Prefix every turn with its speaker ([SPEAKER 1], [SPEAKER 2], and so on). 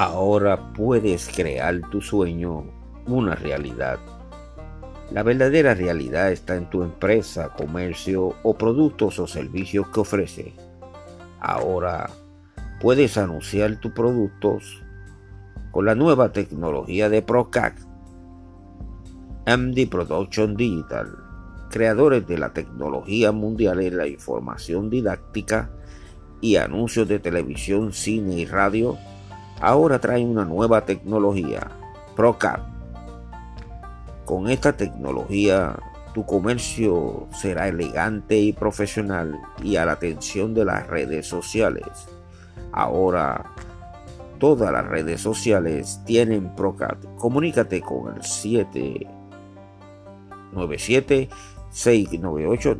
[SPEAKER 1] Ahora puedes crear tu sueño una realidad. La verdadera realidad está en tu empresa, comercio o productos o servicios que ofrece. Ahora puedes anunciar tus productos con la nueva tecnología de Procac, MD Production Digital, creadores de la tecnología mundial en la información didáctica y anuncios de televisión, cine y radio, ahora traen una nueva tecnología, Procap con esta tecnología, tu comercio será elegante y profesional y a la atención de las redes sociales. Ahora, todas las redes sociales tienen Procat. Comunícate con el 797 698